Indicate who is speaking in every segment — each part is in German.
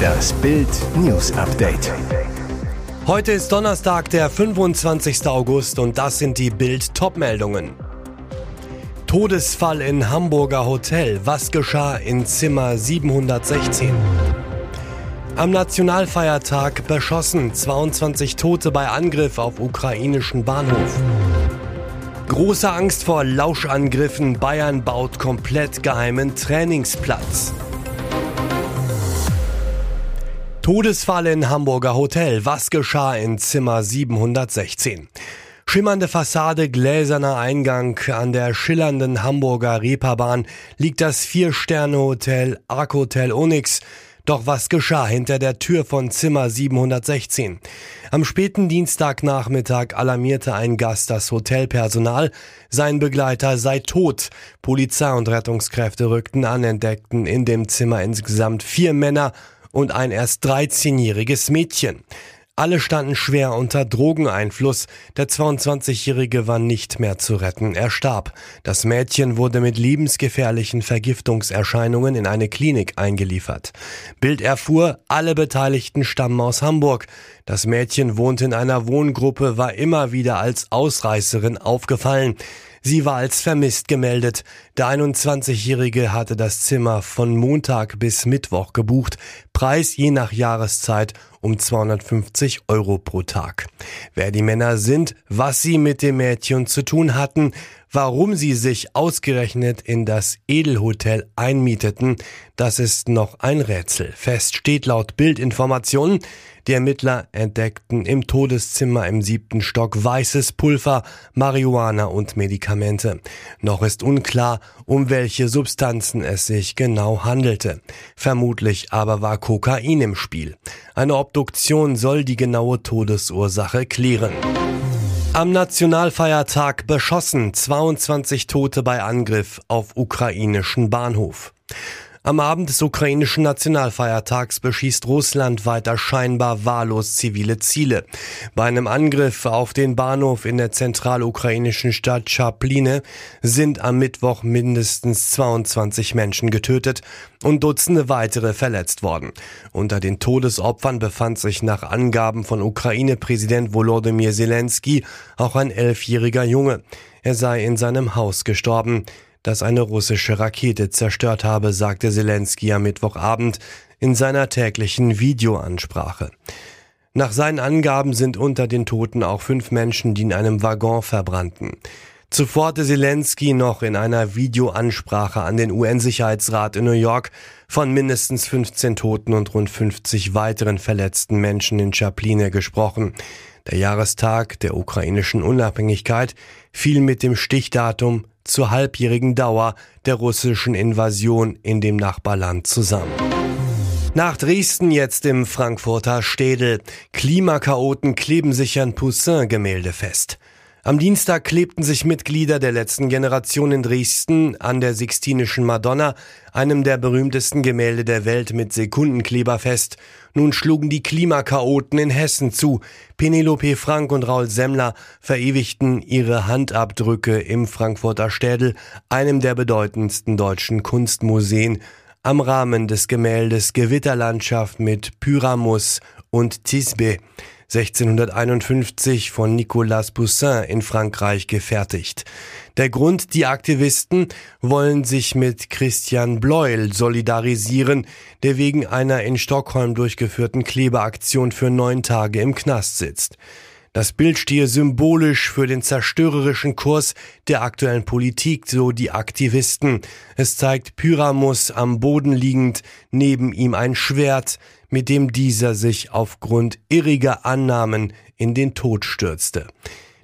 Speaker 1: Das Bild News Update.
Speaker 2: Heute ist Donnerstag, der 25. August und das sind die Bild Topmeldungen. Todesfall in Hamburger Hotel. Was geschah in Zimmer 716? Am Nationalfeiertag beschossen 22 Tote bei Angriff auf ukrainischen Bahnhof. Große Angst vor Lauschangriffen. Bayern baut komplett geheimen Trainingsplatz. Todesfall in Hamburger Hotel. Was geschah in Zimmer 716? Schimmernde Fassade, gläserner Eingang an der schillernden Hamburger Reeperbahn liegt das Vier-Sterne-Hotel Arc Hotel Onyx. Doch was geschah hinter der Tür von Zimmer 716? Am späten Dienstagnachmittag alarmierte ein Gast das Hotelpersonal, sein Begleiter sei tot. Polizei und Rettungskräfte rückten an, entdeckten in dem Zimmer insgesamt vier Männer und ein erst 13-jähriges Mädchen. Alle standen schwer unter Drogeneinfluss. Der 22-Jährige war nicht mehr zu retten. Er starb. Das Mädchen wurde mit lebensgefährlichen Vergiftungserscheinungen in eine Klinik eingeliefert. Bild erfuhr, alle Beteiligten stammen aus Hamburg. Das Mädchen wohnt in einer Wohngruppe, war immer wieder als Ausreißerin aufgefallen. Sie war als vermisst gemeldet. Der 21-Jährige hatte das Zimmer von Montag bis Mittwoch gebucht. Preis je nach Jahreszeit um 250 Euro pro Tag. Wer die Männer sind, was sie mit dem Mädchen zu tun hatten, warum sie sich ausgerechnet in das Edelhotel einmieteten, das ist noch ein Rätsel. Fest steht laut Bildinformationen, die Ermittler entdeckten im Todeszimmer im siebten Stock weißes Pulver, Marihuana und Medikamente. Noch ist unklar, um welche Substanzen es sich genau handelte. Vermutlich aber war Kokain im Spiel. Eine Obduktion soll die genaue Todesursache klären. Am Nationalfeiertag beschossen 22 Tote bei Angriff auf ukrainischen Bahnhof. Am Abend des ukrainischen Nationalfeiertags beschießt Russland weiter scheinbar wahllos zivile Ziele. Bei einem Angriff auf den Bahnhof in der zentralukrainischen Stadt Chapline sind am Mittwoch mindestens 22 Menschen getötet und Dutzende weitere verletzt worden. Unter den Todesopfern befand sich nach Angaben von Ukraine-Präsident Volodymyr Zelensky auch ein elfjähriger Junge. Er sei in seinem Haus gestorben das eine russische Rakete zerstört habe, sagte Zelensky am Mittwochabend in seiner täglichen Videoansprache. Nach seinen Angaben sind unter den Toten auch fünf Menschen, die in einem Waggon verbrannten. Zuvor hatte Zelensky noch in einer Videoansprache an den UN-Sicherheitsrat in New York von mindestens 15 Toten und rund 50 weiteren verletzten Menschen in Chapline gesprochen. Der Jahrestag der ukrainischen Unabhängigkeit fiel mit dem Stichdatum zur halbjährigen Dauer der russischen Invasion in dem Nachbarland zusammen. Nach Dresden jetzt im Frankfurter Städel. Klimakaoten kleben sich an Poussin-Gemälde fest. Am Dienstag klebten sich Mitglieder der letzten Generation in Dresden an der Sixtinischen Madonna, einem der berühmtesten Gemälde der Welt mit Sekundenkleber fest. Nun schlugen die Klimakaoten in Hessen zu. Penelope Frank und Raul Semmler verewigten ihre Handabdrücke im Frankfurter Städel, einem der bedeutendsten deutschen Kunstmuseen, am Rahmen des Gemäldes Gewitterlandschaft mit Pyramus und Tisbe. 1651 von Nicolas Poussin in Frankreich gefertigt. Der Grund, die Aktivisten wollen sich mit Christian Bleuel solidarisieren, der wegen einer in Stockholm durchgeführten Klebeaktion für neun Tage im Knast sitzt. Das Bild stehe symbolisch für den zerstörerischen Kurs der aktuellen Politik, so die Aktivisten. Es zeigt Pyramus am Boden liegend, neben ihm ein Schwert, mit dem dieser sich aufgrund irriger Annahmen in den Tod stürzte.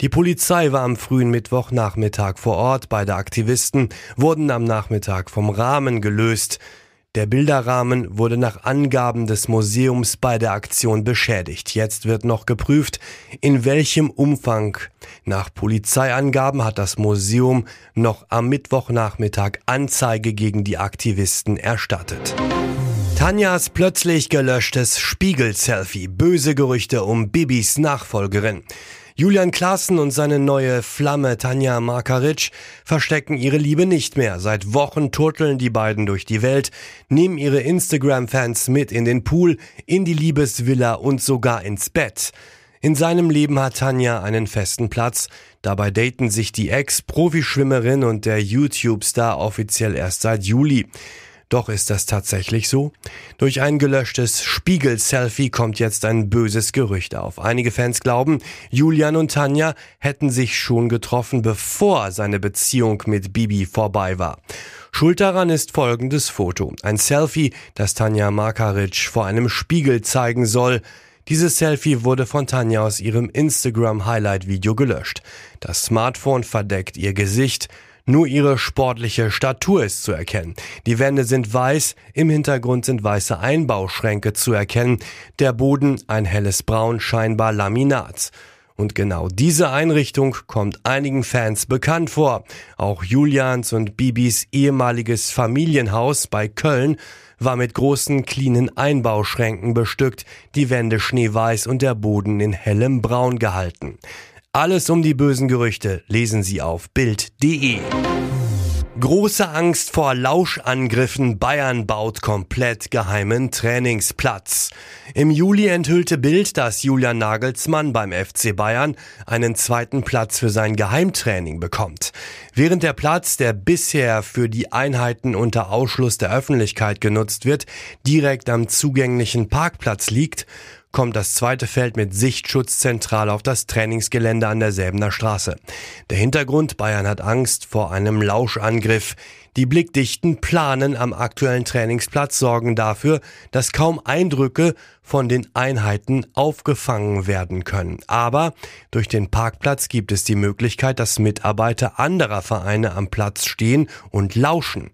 Speaker 2: Die Polizei war am frühen Mittwochnachmittag vor Ort. Beide Aktivisten wurden am Nachmittag vom Rahmen gelöst. Der Bilderrahmen wurde nach Angaben des Museums bei der Aktion beschädigt. Jetzt wird noch geprüft, in welchem Umfang. Nach Polizeiangaben hat das Museum noch am Mittwochnachmittag Anzeige gegen die Aktivisten erstattet. Tanjas plötzlich gelöschtes Spiegel-Selfie. Böse Gerüchte um Bibis Nachfolgerin. Julian Klaassen und seine neue Flamme Tanja Markaric verstecken ihre Liebe nicht mehr. Seit Wochen turteln die beiden durch die Welt, nehmen ihre Instagram-Fans mit in den Pool, in die Liebesvilla und sogar ins Bett. In seinem Leben hat Tanja einen festen Platz. Dabei daten sich die Ex-Profischwimmerin und der YouTube-Star offiziell erst seit Juli. Doch ist das tatsächlich so? Durch ein gelöschtes Spiegel-Selfie kommt jetzt ein böses Gerücht auf. Einige Fans glauben, Julian und Tanja hätten sich schon getroffen, bevor seine Beziehung mit Bibi vorbei war. Schuld daran ist folgendes Foto. Ein Selfie, das Tanja Markaric vor einem Spiegel zeigen soll. Dieses Selfie wurde von Tanja aus ihrem Instagram-Highlight-Video gelöscht. Das Smartphone verdeckt ihr Gesicht. Nur ihre sportliche Statur ist zu erkennen. Die Wände sind weiß, im Hintergrund sind weiße Einbauschränke zu erkennen, der Boden ein helles Braun, scheinbar Laminat. Und genau diese Einrichtung kommt einigen Fans bekannt vor. Auch Julians und Bibis ehemaliges Familienhaus bei Köln war mit großen, cleanen Einbauschränken bestückt, die Wände schneeweiß und der Boden in hellem Braun gehalten. Alles um die bösen Gerüchte lesen Sie auf Bild.de. Große Angst vor Lauschangriffen. Bayern baut komplett geheimen Trainingsplatz. Im Juli enthüllte Bild, dass Julian Nagelsmann beim FC Bayern einen zweiten Platz für sein Geheimtraining bekommt. Während der Platz, der bisher für die Einheiten unter Ausschluss der Öffentlichkeit genutzt wird, direkt am zugänglichen Parkplatz liegt, kommt das zweite Feld mit Sichtschutz zentral auf das Trainingsgelände an der Säbener Straße. Der Hintergrund, Bayern hat Angst vor einem Lauschangriff. Die blickdichten Planen am aktuellen Trainingsplatz sorgen dafür, dass kaum Eindrücke von den Einheiten aufgefangen werden können. Aber durch den Parkplatz gibt es die Möglichkeit, dass Mitarbeiter anderer Vereine am Platz stehen und lauschen.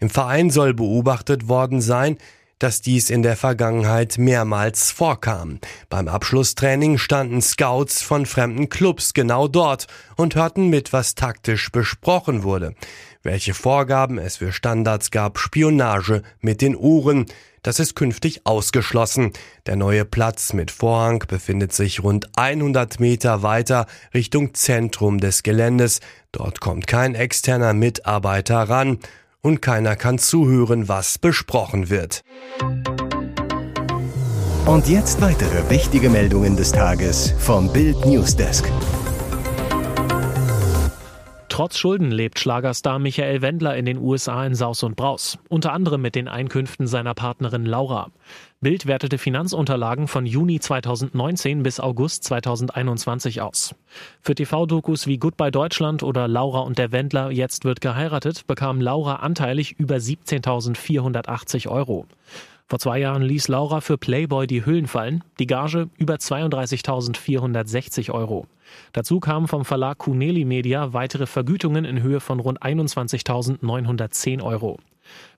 Speaker 2: Im Verein soll beobachtet worden sein, dass dies in der Vergangenheit mehrmals vorkam. Beim Abschlusstraining standen Scouts von fremden Clubs genau dort und hörten mit, was taktisch besprochen wurde. Welche Vorgaben es für Standards gab, Spionage mit den Uhren, das ist künftig ausgeschlossen. Der neue Platz mit Vorhang befindet sich rund 100 Meter weiter Richtung Zentrum des Geländes. Dort kommt kein externer Mitarbeiter ran und keiner kann zuhören, was besprochen wird.
Speaker 1: Und jetzt weitere wichtige Meldungen des Tages vom Bild Newsdesk.
Speaker 3: Trotz Schulden lebt Schlagerstar Michael Wendler in den USA in Saus und Braus, unter anderem mit den Einkünften seiner Partnerin Laura. Bild wertete Finanzunterlagen von Juni 2019 bis August 2021 aus. Für TV-Dokus wie Goodbye Deutschland oder Laura und der Wendler Jetzt wird geheiratet bekam Laura anteilig über 17.480 Euro. Vor zwei Jahren ließ Laura für Playboy die Hüllen fallen, die Gage über 32.460 Euro. Dazu kamen vom Verlag Cuneli Media weitere Vergütungen in Höhe von rund 21.910 Euro.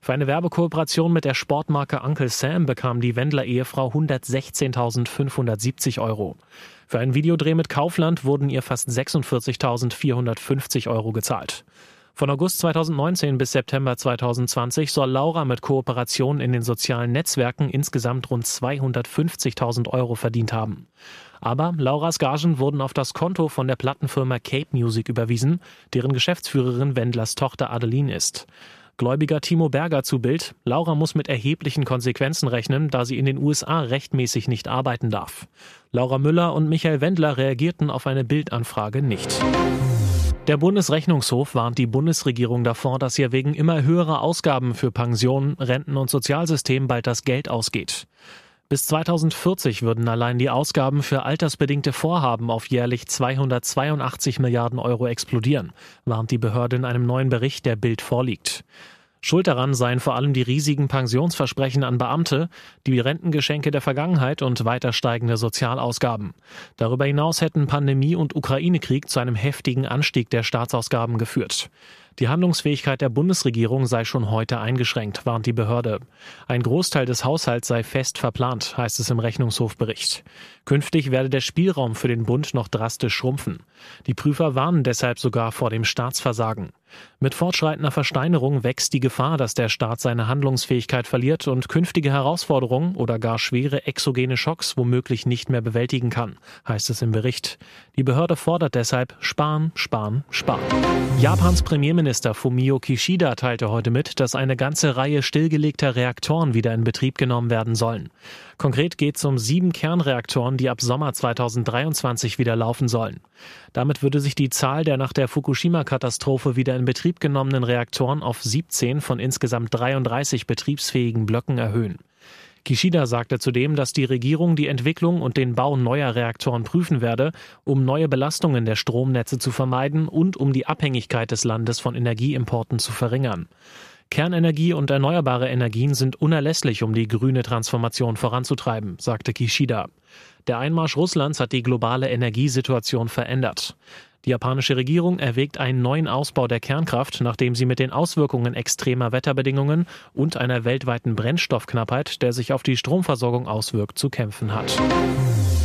Speaker 3: Für eine Werbekooperation mit der Sportmarke Uncle Sam bekam die Wendler-Ehefrau 116.570 Euro. Für einen Videodreh mit Kaufland wurden ihr fast 46.450 Euro gezahlt. Von August 2019 bis September 2020 soll Laura mit Kooperationen in den sozialen Netzwerken insgesamt rund 250.000 Euro verdient haben. Aber Lauras Gagen wurden auf das Konto von der Plattenfirma Cape Music überwiesen, deren Geschäftsführerin Wendlers Tochter Adeline ist. Gläubiger Timo Berger zu Bild, Laura muss mit erheblichen Konsequenzen rechnen, da sie in den USA rechtmäßig nicht arbeiten darf. Laura Müller und Michael Wendler reagierten auf eine Bildanfrage nicht. Der Bundesrechnungshof warnt die Bundesregierung davor, dass ihr wegen immer höherer Ausgaben für Pensionen, Renten und Sozialsystem bald das Geld ausgeht. Bis 2040 würden allein die Ausgaben für altersbedingte Vorhaben auf jährlich 282 Milliarden Euro explodieren, warnt die Behörde in einem neuen Bericht, der Bild vorliegt. Schuld daran seien vor allem die riesigen Pensionsversprechen an Beamte, die Rentengeschenke der Vergangenheit und weiter steigende Sozialausgaben. Darüber hinaus hätten Pandemie und Ukraine-Krieg zu einem heftigen Anstieg der Staatsausgaben geführt. Die Handlungsfähigkeit der Bundesregierung sei schon heute eingeschränkt, warnt die Behörde. Ein Großteil des Haushalts sei fest verplant, heißt es im Rechnungshofbericht. Künftig werde der Spielraum für den Bund noch drastisch schrumpfen. Die Prüfer warnen deshalb sogar vor dem Staatsversagen. Mit fortschreitender Versteinerung wächst die Gefahr, dass der Staat seine Handlungsfähigkeit verliert und künftige Herausforderungen oder gar schwere exogene Schocks womöglich nicht mehr bewältigen kann, heißt es im Bericht. Die Behörde fordert deshalb sparen, sparen, sparen. Japans Premierminister Fumio Kishida teilte heute mit, dass eine ganze Reihe stillgelegter Reaktoren wieder in Betrieb genommen werden sollen. Konkret geht es um sieben Kernreaktoren, die ab Sommer 2023 wieder laufen sollen. Damit würde sich die Zahl der nach der Fukushima-Katastrophe wieder in Betrieb genommenen Reaktoren auf 17 von insgesamt 33 betriebsfähigen Blöcken erhöhen. Kishida sagte zudem, dass die Regierung die Entwicklung und den Bau neuer Reaktoren prüfen werde, um neue Belastungen der Stromnetze zu vermeiden und um die Abhängigkeit des Landes von Energieimporten zu verringern. Kernenergie und erneuerbare Energien sind unerlässlich, um die grüne Transformation voranzutreiben, sagte Kishida. Der Einmarsch Russlands hat die globale Energiesituation verändert. Die japanische Regierung erwägt einen neuen Ausbau der Kernkraft, nachdem sie mit den Auswirkungen extremer Wetterbedingungen und einer weltweiten Brennstoffknappheit, der sich auf die Stromversorgung auswirkt, zu kämpfen hat.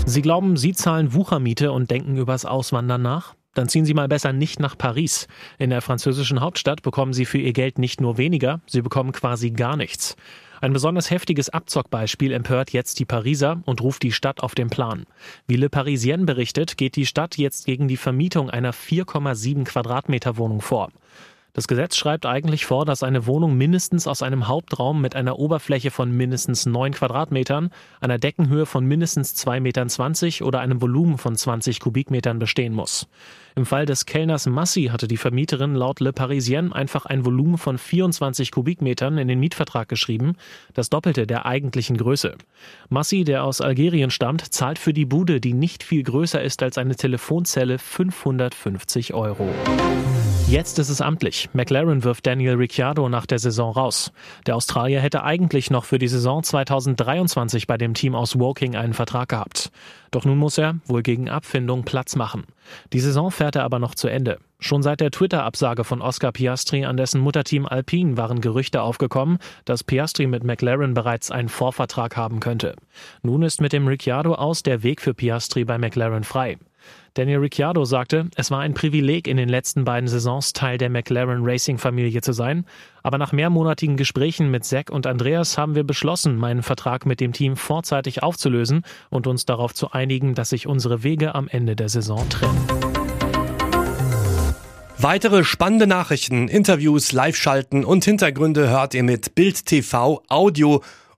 Speaker 3: Sie glauben, Sie zahlen Wuchermiete und denken übers Auswandern nach? Dann ziehen Sie mal besser nicht nach Paris. In der französischen Hauptstadt bekommen Sie für Ihr Geld nicht nur weniger, Sie bekommen quasi gar nichts. Ein besonders heftiges Abzockbeispiel empört jetzt die Pariser und ruft die Stadt auf den Plan. Wie Le Parisien berichtet, geht die Stadt jetzt gegen die Vermietung einer 4,7 Quadratmeter Wohnung vor. Das Gesetz schreibt eigentlich vor, dass eine Wohnung mindestens aus einem Hauptraum mit einer Oberfläche von mindestens 9 Quadratmetern, einer Deckenhöhe von mindestens 2,20 Metern oder einem Volumen von 20 Kubikmetern bestehen muss. Im Fall des Kellners Massi hatte die Vermieterin laut Le Parisien einfach ein Volumen von 24 Kubikmetern in den Mietvertrag geschrieben, das Doppelte der eigentlichen Größe. Massi, der aus Algerien stammt, zahlt für die Bude, die nicht viel größer ist als eine Telefonzelle, 550 Euro. Jetzt ist es amtlich. McLaren wirft Daniel Ricciardo nach der Saison raus. Der Australier hätte eigentlich noch für die Saison 2023 bei dem Team aus Woking einen Vertrag gehabt. Doch nun muss er, wohl gegen Abfindung, Platz machen. Die Saison fährt er aber noch zu Ende. Schon seit der Twitter-Absage von Oscar Piastri an dessen Mutterteam Alpine waren Gerüchte aufgekommen, dass Piastri mit McLaren bereits einen Vorvertrag haben könnte. Nun ist mit dem Ricciardo aus der Weg für Piastri bei McLaren frei. Daniel Ricciardo sagte, es war ein Privileg, in den letzten beiden Saisons Teil der McLaren Racing-Familie zu sein. Aber nach mehrmonatigen Gesprächen mit Zack und Andreas haben wir beschlossen, meinen Vertrag mit dem Team vorzeitig aufzulösen und uns darauf zu einigen, dass sich unsere Wege am Ende der Saison trennen.
Speaker 2: Weitere spannende Nachrichten, Interviews, Live-Schalten und Hintergründe hört ihr mit Bild TV Audio